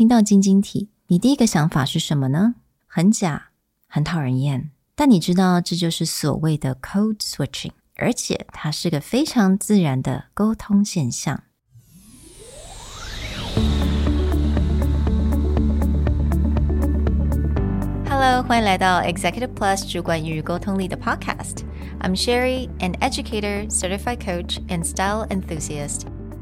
听到晶晶体，你第一个想法是什么呢？很假，很讨人厌。但你知道，这就是所谓的 code switching，而且它是个非常自然的沟通现象。Hello，欢迎来到 Executive Plus 主管与沟通力的 Podcast。I'm Sherry, an educator, certified coach, and style enthusiast.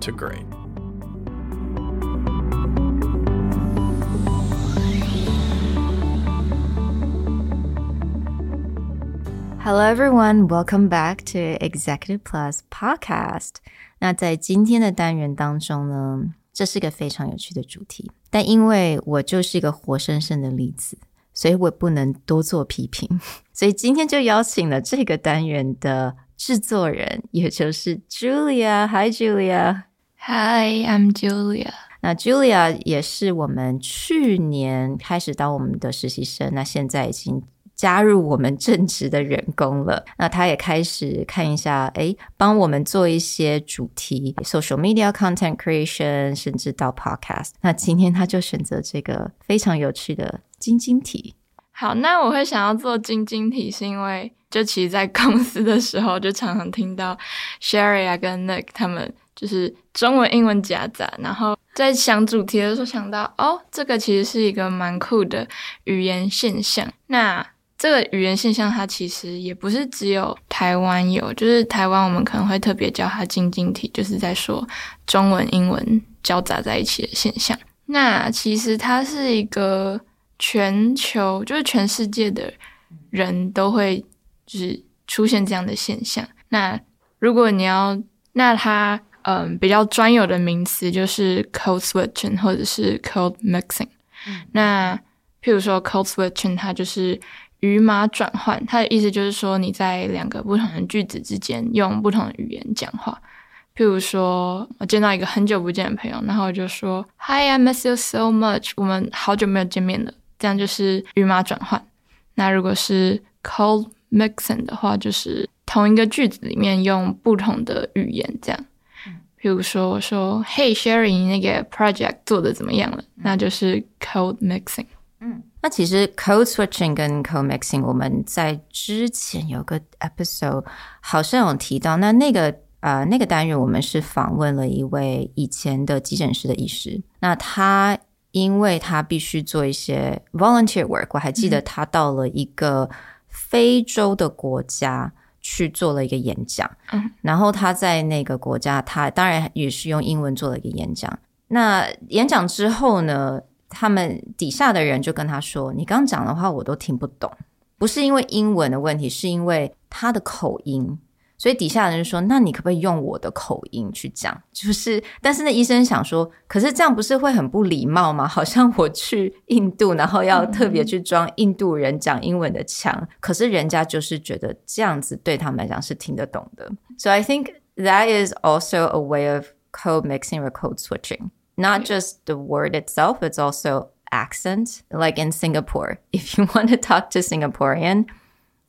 to great. Hello, everyone. Welcome back to Executive Plus Podcast. 那在今天的单元当中呢，这是个非常有趣的主题，但因为我就是一个活生生的例子。所以我不能多做批评，所以今天就邀请了这个单元的制作人，也就是 Julia。Hi Julia，Hi I'm Julia。那 Julia 也是我们去年开始当我们的实习生，那现在已经加入我们正职的员工了。那他也开始看一下，诶，帮我们做一些主题，social media content creation，甚至到 podcast。那今天他就选择这个非常有趣的。晶晶体，好，那我会想要做晶晶体，是因为就其实，在公司的时候，就常常听到 Sherry 啊跟 Nick 他们就是中文英文夹杂，然后在想主题的时候想到，哦，这个其实是一个蛮酷的语言现象。那这个语言现象，它其实也不是只有台湾有，就是台湾我们可能会特别叫它晶晶体，就是在说中文英文交杂在一起的现象。那其实它是一个。全球就是全世界的人都会就是出现这样的现象。那如果你要，那它嗯比较专有的名词就是 code switching 或者是 code mixing。嗯、那譬如说 code switching，它就是语码转换，它的意思就是说你在两个不同的句子之间用不同的语言讲话。譬如说我见到一个很久不见的朋友，然后我就说 Hi, I miss you so much。我们好久没有见面了。这样就是语码转换。那如果是 code mixing 的话，就是同一个句子里面用不同的语言，这样。比如说，我说 Hey Sherry，那个 project 做的怎么样了？那就是 code mixing。嗯，那其实 code switching 跟 code mixing，我们在之前有个 episode 好像有提到。那那个呃那个单元，我们是访问了一位以前的急诊室的医师。那他。因为他必须做一些 volunteer work，我还记得他到了一个非洲的国家去做了一个演讲。嗯，然后他在那个国家，他当然也是用英文做了一个演讲。那演讲之后呢，他们底下的人就跟他说：“你刚讲的话我都听不懂，不是因为英文的问题，是因为他的口音。”所以底下的人就说：“那你可不可以用我的口音去讲？就是，但是那医生想说，可是这样不是会很不礼貌吗？好像我去印度，然后要特别去装印度人讲英文的腔，可是人家就是觉得这样子对他们来讲是听得懂的。So I think that is also a way of code mixing or code switching, not just the word itself, it's also accent. Like in Singapore, if you want to talk to Singaporean.”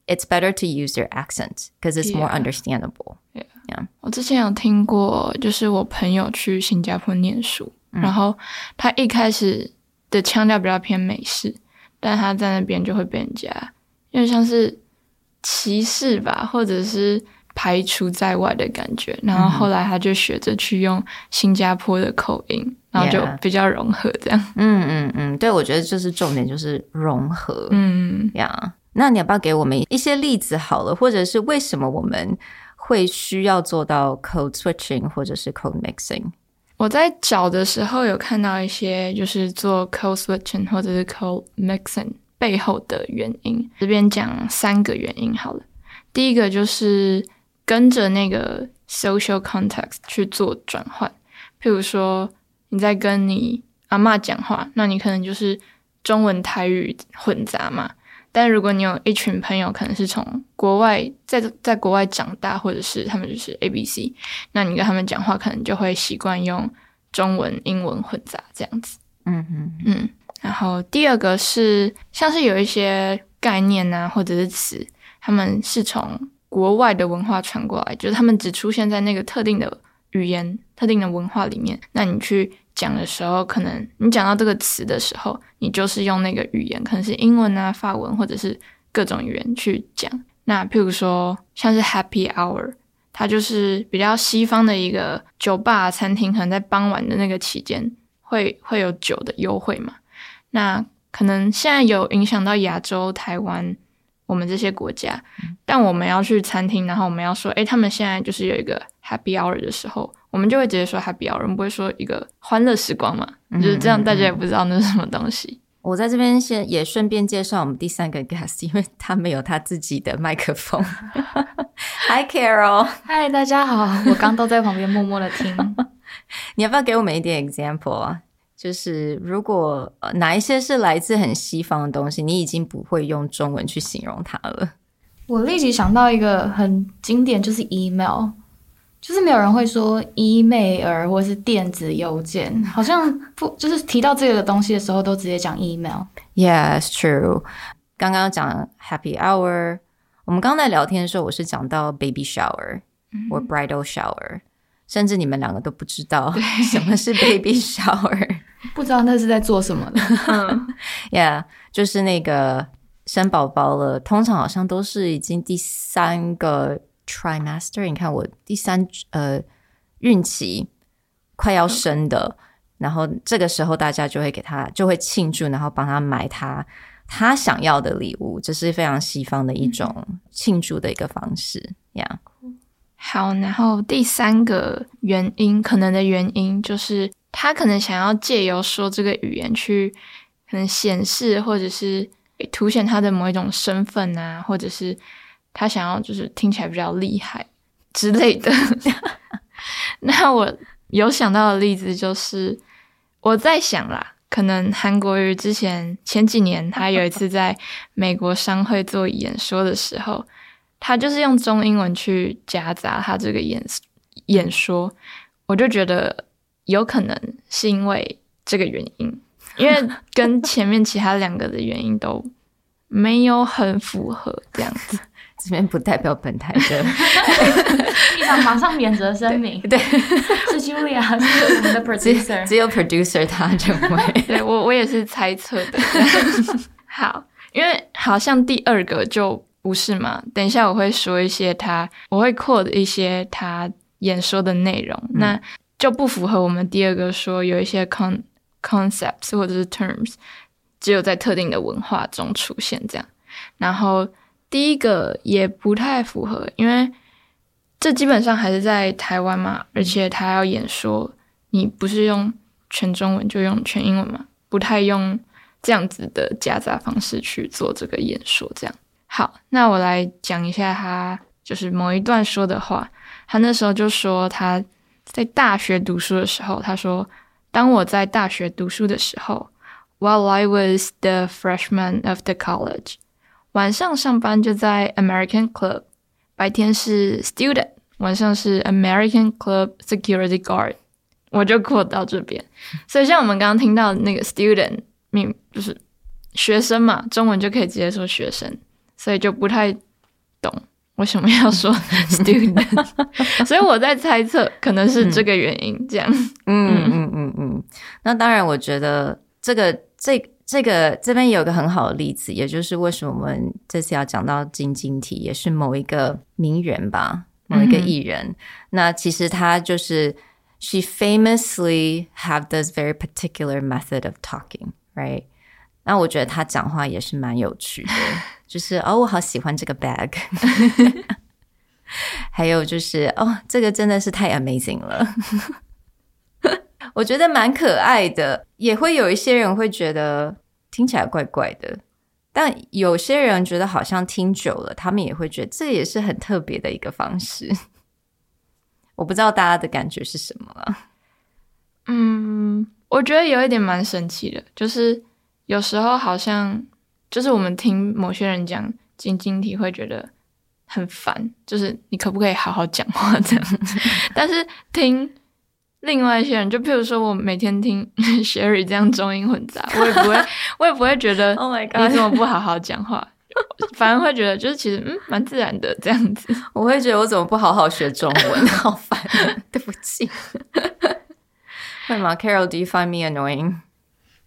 It's better to use your accent because it's more understandable. Yeah. Yeah. 我之前有听过，就是我朋友去新加坡念书，嗯、然后他一开始的腔调比较偏美式，但他在那边就会被人家因为像是歧视吧，或者是排除在外的感觉。然后后来他就学着去用新加坡的口音，然后就比较融合这样。嗯嗯嗯，对，我觉得就是重点就是融合。嗯，呀。那你要不要给我们一些例子好了，或者是为什么我们会需要做到 code switching 或者是 code mixing？我在找的时候有看到一些就是做 code switching 或者是 code mixing 背后的原因，这边讲三个原因好了。第一个就是跟着那个 social context 去做转换，譬如说你在跟你阿嬷讲话，那你可能就是中文台语混杂嘛。但如果你有一群朋友，可能是从国外在在国外长大，或者是他们就是 A B C，那你跟他们讲话，可能就会习惯用中文、英文混杂这样子。嗯嗯嗯。然后第二个是像是有一些概念啊，或者是词，他们是从国外的文化传过来，就是他们只出现在那个特定的语言、特定的文化里面。那你去讲的时候，可能你讲到这个词的时候，你就是用那个语言，可能是英文啊、法文或者是各种语言去讲。那譬如说，像是 Happy Hour，它就是比较西方的一个酒吧、餐厅，可能在傍晚的那个期间会会有酒的优惠嘛。那可能现在有影响到亚洲、台湾我们这些国家，但我们要去餐厅，然后我们要说，诶，他们现在就是有一个 Happy Hour 的时候。我们就会直接说 Happy Hour，我们不会说一个欢乐时光嘛，嗯、就是这样，大家也不知道那是什么东西。我在这边先也顺便介绍我们第三个 guest，因为他没有他自己的麦克风。Hi Carol，嗨，大家好，我刚都在旁边默默的听。你要不要给我们一点 example 啊？就是如果哪一些是来自很西方的东西，你已经不会用中文去形容它了。我立即想到一个很经典，就是 email。就是没有人会说 email 或是电子邮件，好像不就是提到这个东西的时候都直接讲 email。Yes, true。刚刚讲 happy hour，我们刚刚在聊天的时候，我是讲到 baby shower 或 bridal shower，甚至你们两个都不知道 什么是 baby shower，不知道那是在做什么的。Yeah，就是那个生宝宝了，通常好像都是已经第三个。Trimester，你看我第三呃孕期快要生的，然后这个时候大家就会给他就会庆祝，然后帮他买他他想要的礼物，这是非常西方的一种庆祝的一个方式呀。Yeah. 好，然后第三个原因，可能的原因就是他可能想要借由说这个语言去可能显示或者是凸显他的某一种身份啊，或者是。他想要就是听起来比较厉害之类的。那我有想到的例子就是，我在想啦，可能韩国瑜之前前几年他有一次在美国商会做演说的时候，他就是用中英文去夹杂他这个演演说，我就觉得有可能是因为这个原因，因为跟前面其他两个的原因都没有很符合这样子。这边不代表本台的，立场马上免责声明。对，是 Julia，是我们的 producer，只有 producer 他认为。对我，我也是猜测的。好，因为好像第二个就不是嘛。等一下我会说一些他，我会 quote 一些他演说的内容，嗯、那就不符合我们第二个说有一些 con concepts 或者是 terms 只有在特定的文化中出现这样，然后。第一个也不太符合，因为这基本上还是在台湾嘛，而且他要演说，你不是用全中文就用全英文嘛，不太用这样子的夹杂方式去做这个演说。这样好，那我来讲一下他就是某一段说的话。他那时候就说他在大学读书的时候，他说：“当我在大学读书的时候，while I was the freshman of the college。”晚上上班就在 American Club，白天是 student，晚上是 American Club security guard。我就 quote 到这边，所以像我们刚刚听到那个 student，名就是学生嘛，中文就可以直接说学生，所以就不太懂为什么要说 student。所以我在猜测，可能是这个原因，这样。嗯嗯嗯嗯。那当然，我觉得这个这。这个这边有个很好的例子，也就是为什么我们这次要讲到晶晶体，也是某一个名人吧，某一个艺人。那其实他就是 she famously have this very particular method of talking, right？那我觉得他讲话也是蛮有趣的，就是 哦，我好喜欢这个 bag，还有就是哦，这个真的是太 amazing 了。我觉得蛮可爱的，也会有一些人会觉得听起来怪怪的，但有些人觉得好像听久了，他们也会觉得这也是很特别的一个方式。我不知道大家的感觉是什么了？嗯，我觉得有一点蛮神奇的，就是有时候好像就是我们听某些人讲晶晶体会觉得很烦，就是你可不可以好好讲话这样？但是听另外一些人，就譬如说我每天听 Sherry 这样中英混杂，我也不会，我也不会觉得 Oh my God，你怎么不好好讲话？反而会觉得就是其实嗯蛮自然的这样子。我会觉得我怎么不好好学中文，好烦，对不起。会吗？Carol，do you find me annoying？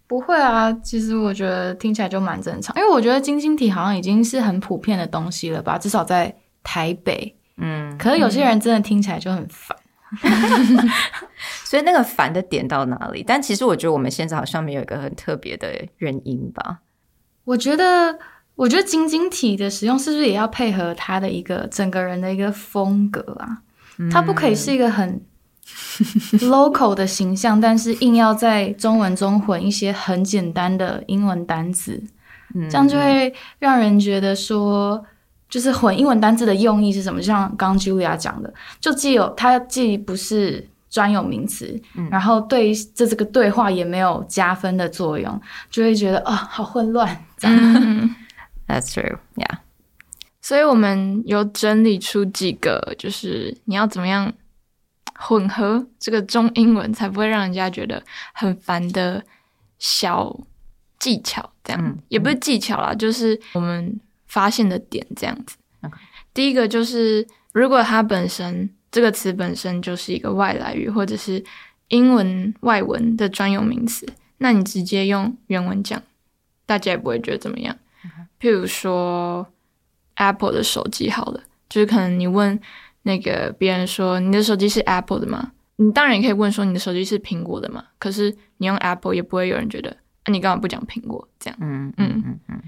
不会啊，其实我觉得听起来就蛮正常，因为我觉得晶晶体好像已经是很普遍的东西了吧，至少在台北。嗯，可是有些人真的听起来就很烦，嗯、所以那个烦的点到哪里？但其实我觉得我们现在好像没有一个很特别的原因吧。我觉得，我觉得晶晶体的使用是不是也要配合他的一个整个人的一个风格啊？它不可以是一个很。local 的形象，但是硬要在中文中混一些很简单的英文单字，嗯，这样就会让人觉得说，就是混英文单字的用意是什么？就像刚刚 Julia 讲的，就既有它既不是专有名词，嗯，然后对这这个对话也没有加分的作用，就会觉得啊，好混乱。这样。嗯，That's true, yeah。所以我们有整理出几个，就是你要怎么样。混合这个中英文才不会让人家觉得很烦的小技巧，这样、嗯、也不是技巧啦，就是我们发现的点这样子。第一个就是，如果它本身这个词本身就是一个外来语或者是英文外文的专有名词，那你直接用原文讲，大家也不会觉得怎么样。譬如说 Apple 的手机，好了，就是可能你问。那个别人说你的手机是 Apple 的吗？你当然也可以问说你的手机是苹果的吗？可是你用 Apple 也不会有人觉得啊，你干嘛不讲苹果这样？嗯嗯嗯嗯。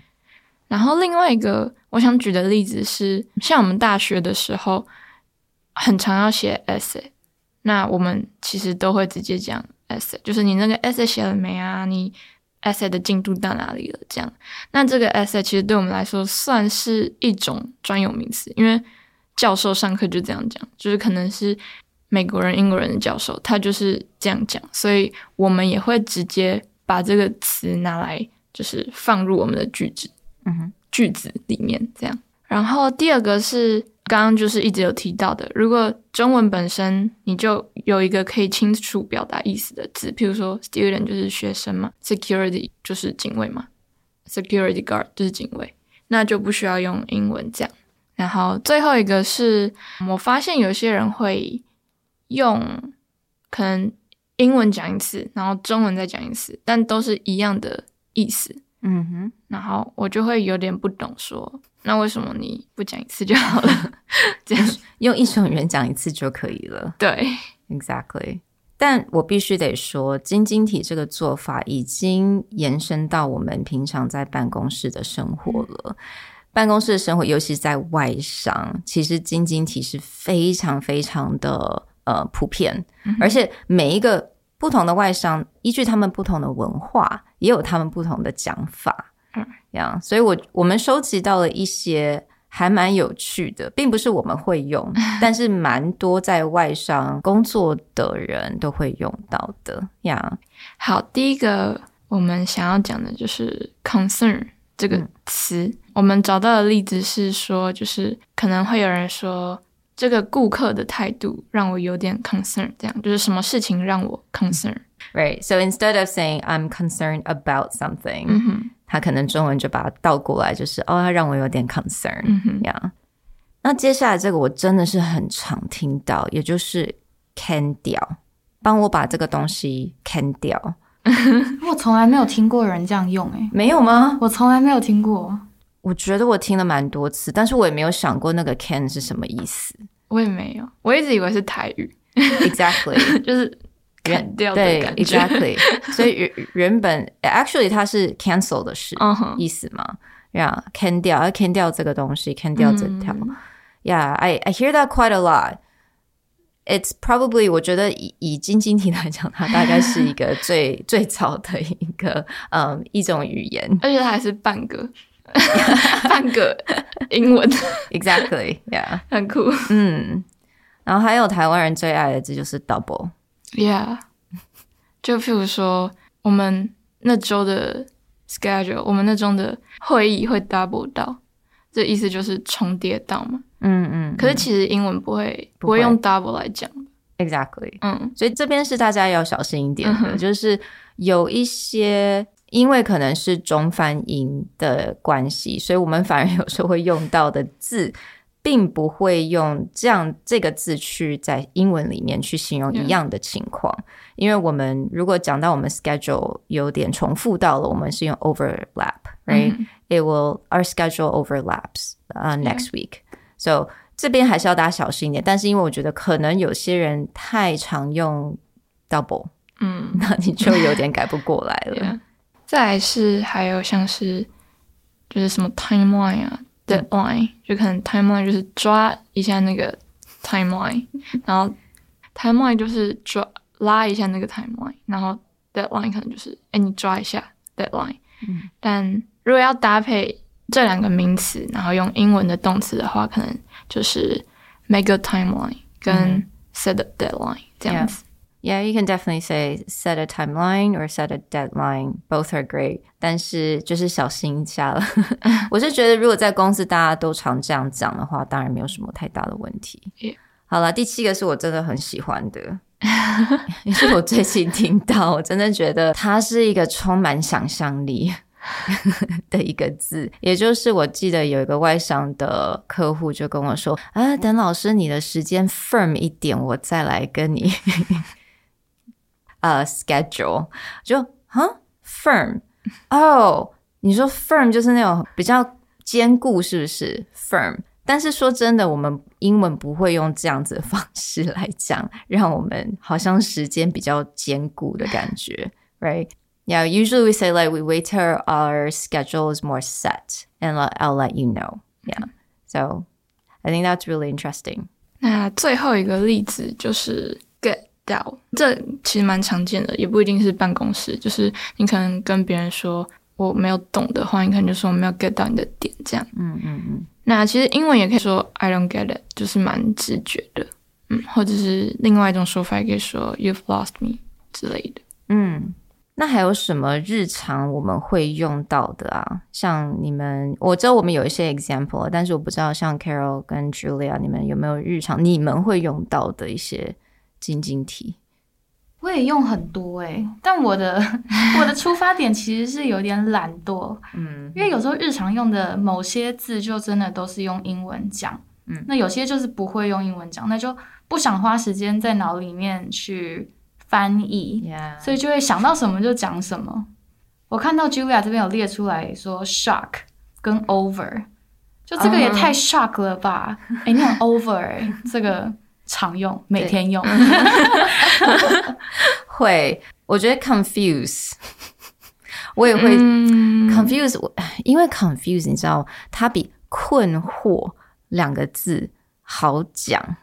然后另外一个我想举的例子是，像我们大学的时候很常要写 essay，那我们其实都会直接讲 essay，就是你那个 essay 写了没啊？你 essay 的进度到哪里了？这样，那这个 essay 其实对我们来说算是一种专有名词，因为。教授上课就这样讲，就是可能是美国人、英国人的教授，他就是这样讲，所以我们也会直接把这个词拿来，就是放入我们的句子，嗯哼，句子里面这样。然后第二个是刚刚就是一直有提到的，如果中文本身你就有一个可以清楚表达意思的字，譬如说 student 就是学生嘛，security 就是警卫嘛，security guard 就是警卫，那就不需要用英文这样。然后最后一个是，我发现有些人会用可能英文讲一次，然后中文再讲一次，但都是一样的意思。嗯哼，然后我就会有点不懂说，说那为什么你不讲一次就好了？这样 用一种语言讲一次就可以了。对，exactly。但我必须得说，晶晶体这个做法已经延伸到我们平常在办公室的生活了。嗯办公室的生活，尤其在外商，其实晶晶体是非常非常的呃普遍，嗯、而且每一个不同的外商，依据他们不同的文化，也有他们不同的讲法，嗯，这样，所以我我们收集到了一些还蛮有趣的，并不是我们会用，但是蛮多在外商工作的人都会用到的呀。好，第一个我们想要讲的就是 concern。这个词，嗯，我们找到的例子是说，就是可能会有人说，这个顾客的态度让我有点 concern，这样就是什么事情让我 concern，right? So instead of saying I'm concerned about something，嗯哼，他可能中文就把它倒过来，就是哦，他让我有点 concern，嗯哼，这样。那接下来这个我真的是很常听到，也就是 can 掉，帮我把这个东西 can 掉。我从来没有听过人这样用，欸，诶，没有吗？我从来没有听过。我觉得我听了蛮多次，但是我也没有想过那个 can 是什么意思。我也没有，我一直以为是台语。Exactly，就是砍掉的感觉。对，Exactly。所以原原本 actually 它是 cancel 的是意思嘛？呀，can 掉，要 can 掉这个东西，can 掉这条。Yeah，I I hear that quite a lot。It's probably 我觉得以以晶晶体来讲，它大概是一个最 最早的一个嗯一种语言，而且它还是半个 半个英文，Exactly，Yeah，很酷。嗯，然后还有台湾人最爱的字就是 double，Yeah，就譬如说，我们那周的 schedule，我们那周的会议会 double 到，这意思就是重叠到嘛。嗯嗯。嗯，可是其实英文不会不会，不会用 double 来讲。Exactly。嗯。所以这边是大家要小心一点的，嗯、就是有一些因为可能是中翻英的关系，所以我们反而有时候会用到的字。并不会用这样这个字去在英文里面去形容一样的情况.因为我们如果讲到我们 schedule 有点重复到了，我们是用 overlap，right？、Mm hmm. It will our schedule overlaps uh next week. So 这边还是要大家小心一点。但是因为我觉得可能有些人太常用 double，嗯，那你就有点改不过来了。yeah. 再来是还有像是就是什么 timeline 啊。Deadline 就可能 timeline 就是抓一下那个 timeline，然后 timeline 就是抓拉一下那个 timeline，然后 deadline 可能就是哎你抓一下 deadline。嗯，但如果要搭配这两个名词，然后用英文的动词的话，可能就是 make a timeline 跟 set a deadline 这样子。Yeah, you can definitely say set a timeline or set a deadline. Both are great. 但是就是小心一下了。我是觉得，如果在公司大家都常这样讲的话，当然没有什么太大的问题。好了，第七个是我真的很喜欢的，也是我最近听到，我真的觉得它是一个充满想象力 的一个字。也就是我记得有一个外商的客户就跟我说：“啊，等老师你的时间 firm 一点，我再来跟你。”呃、uh,，schedule 就哈 firm 哦，你说 firm 就是那种比较坚固，是不是 firm？但是说真的，我们英文不会用这样子的方式来讲，让我们好像时间比较坚固的感觉，right？Yeah, usually we say like we wait till our schedule is more set, and I'll let you know. Yeah, so I think that's really interesting. 那最后一个例子就是 get。 到，这其实蛮常见的，也不一定是办公室，就是你可能跟别人说我没有懂的话，你可能就说我没有 get 到你的点，这样。嗯嗯嗯。那其实英文也可以说 I don't get it，就是蛮直觉的。嗯，或者是另外一种说法，也可以说 You've lost me 之类的。嗯，那还有什么日常我们会用到的啊？像你们，我知道我们有一些 example，但是我不知道像 Carol 跟 Julia，你们有没有日常你们会用到的一些？晶晶体，我也用很多哎、欸，但我的 我的出发点其实是有点懒惰，嗯，因为有时候日常用的某些字就真的都是用英文讲，嗯，那有些就是不会用英文讲，那就不想花时间在脑里面去翻译.所以就会想到什么就讲什么。我看到 Julia 这边有列出来说 shock 跟 over，就这个也太 shock 了吧？哎、uh huh. 欸，你很 over 哎、欸，这个。常用，每天用，会，我觉得 confuse，我也会 confuse，我、嗯、因为 confuse，你知道，它比困惑两个字好讲，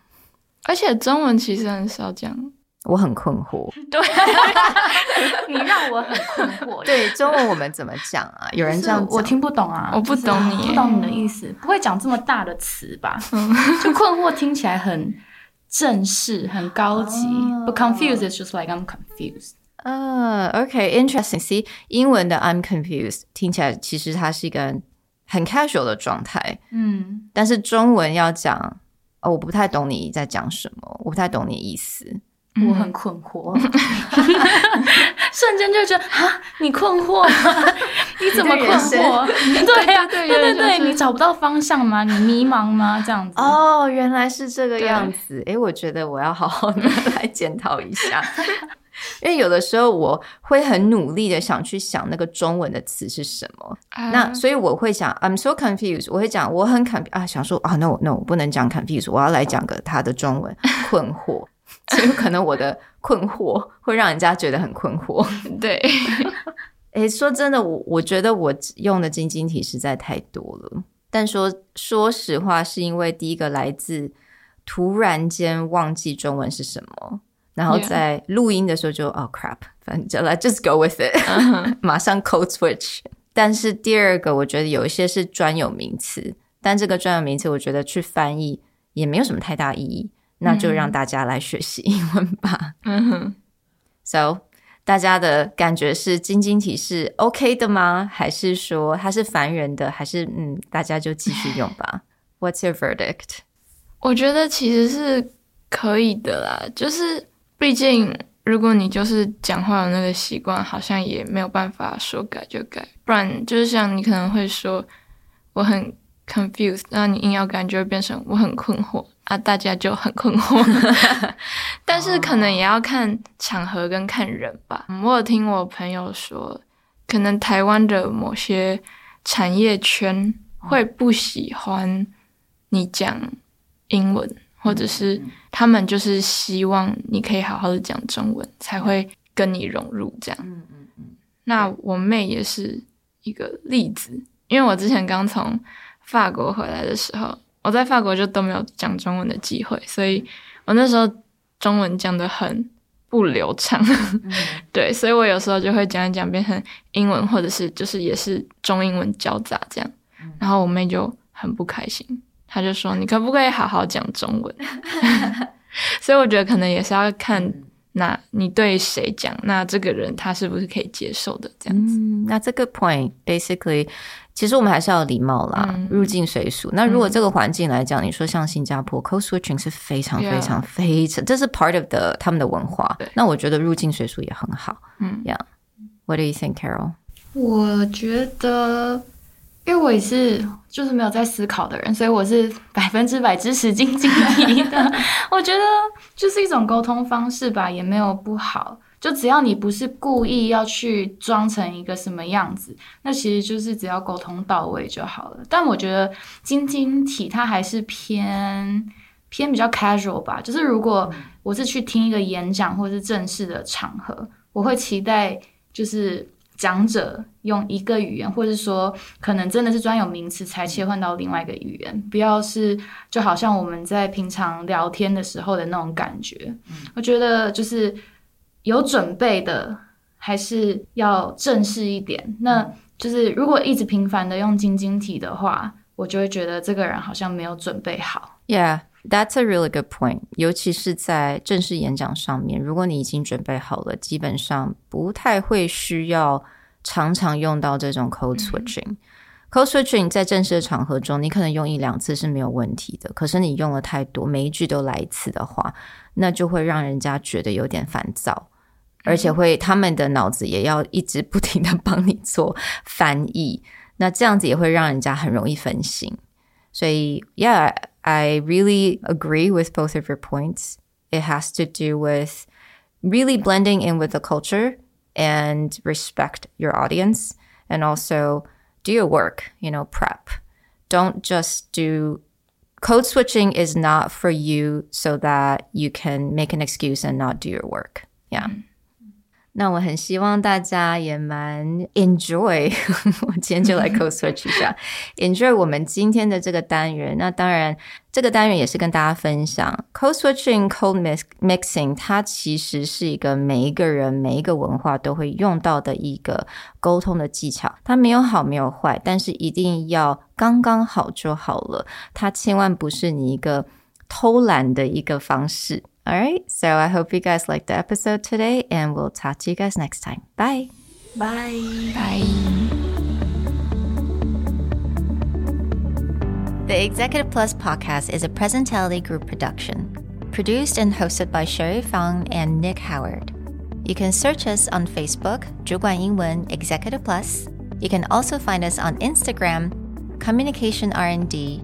而且中文其实很少讲，我很困惑，对，你让我很困惑，对，中文我们怎么讲啊？有人这样讲，我听不懂啊，我不懂你，不懂你的意思，不会讲这么大的词吧？就困惑听起来很。正式很高级、oh.，but confused is just like I'm confused. 呃、uh,，OK，interesting、okay,。See，英文的 I'm confused 听起来其实它是一个很 casual 的状态，嗯，但是中文要讲，哦，我不太懂你在讲什么，我不太懂你意思。我很困惑，瞬间就觉得啊，你困惑吗？你怎么困惑？对呀，对对对，你找不到方向吗？你迷茫吗？这样子哦，原来是这个样子。诶，我觉得我要好好的来检讨一下，因为有的时候我会很努力的想去想那个中文的词是什么，那所以我会想 I'm so confused，我会讲我很 confused 啊，想说啊，no no，我不能讲 confused，我要来讲个它的中文困惑。就可能我的困惑会让人家觉得很困惑。对，诶，说真的，我我觉得我用的晶晶体实在太多了。但说说实话，是因为第一个来自突然间忘记中文是什么，然后在录音的时候就.哦 crap，反正 let's just go with it，、uh huh. 马上 code switch。但是第二个，我觉得有一些是专有名词，但这个专有名词，我觉得去翻译也没有什么太大意义。那就让大家来学习英文吧。嗯哼，So 大家的感觉是晶晶体是 OK 的吗？还是说它是烦人的？还是嗯，大家就继续用吧？What's your verdict？我觉得其实是可以的啦，就是毕竟如果你就是讲话的那个习惯，好像也没有办法说改就改，不然就是像你可能会说我很 confused，那你硬要改就会变成我很困惑。啊，大家就很困惑，但是可能也要看场合跟看人吧。Oh. 我有听我朋友说，可能台湾的某些产业圈会不喜欢你讲英文，或者是他们就是希望你可以好好的讲中文，才会跟你融入这样。那我妹也是一个例子，因为我之前刚从法国回来的时候。我在法国就都没有讲中文的机会，所以我那时候中文讲的很不流畅，嗯、对，所以我有时候就会讲一讲变成英文，或者是就是也是中英文交杂这样，然后我妹就很不开心，她就说：“你可不可以好好讲中文？” 所以我觉得可能也是要看那你对谁讲，那这个人他是不是可以接受的这样子。嗯、那这个 point basically。其实我们还是要礼貌啦，嗯、入境随俗。那如果这个环境来讲，嗯、你说像新加坡，code switching 是非常非常非常，这是 part of the 他们的文化。对那我觉得入境随俗也很好。嗯，Yeah，What do you think, Carol？我觉得，因为我也是就是没有在思考的人，所以我是 百分之百支持晶晶体的。我觉得就是一种沟通方式吧，也没有不好。就只要你不是故意要去装成一个什么样子，那其实就是只要沟通到位就好了。但我觉得晶晶体它还是偏偏比较 casual 吧。就是如果我是去听一个演讲或是正式的场合，我会期待就是讲者用一个语言，或者说可能真的是专有名词才切换到另外一个语言，不要是就好像我们在平常聊天的时候的那种感觉。我觉得就是。有准备的还是要正式一点。那就是如果一直频繁的用晶晶体的话，我就会觉得这个人好像没有准备好。Yeah, that's a really good point. 尤其是在正式演讲上面，如果你已经准备好了，基本上不太会需要常常用到这种 code switching。嗯、code switching 在正式的场合中，你可能用一两次是没有问题的。可是你用了太多，每一句都来一次的话，那就会让人家觉得有点烦躁。而且会，他们的脑子也要一直不停的帮你做翻译，那这样子也会让人家很容易分心。所以，Yeah, I really agree with both of your points. It has to do with really blending in with the culture and respect your audience, and also do your work. You know, prep. Don't just do code switching is not for you so that you can make an excuse and not do your work. Yeah. 那我很希望大家也蛮 enjoy，我今天就来 code switch 一下，enjoy 我们今天的这个单元。那当然，这个单元也是跟大家分享 code switching、code mix mixing，它其实是一个每一个人、每一个文化都会用到的一个沟通的技巧。它没有好，没有坏，但是一定要刚刚好就好了。它千万不是你一个偷懒的一个方式。All right, so I hope you guys liked the episode today, and we'll talk to you guys next time. Bye. Bye. Bye. The Executive Plus podcast is a Presentality Group production, produced and hosted by Sherry Fang and Nick Howard. You can search us on Facebook, 主管英文 Executive Plus. You can also find us on Instagram, Communication R&D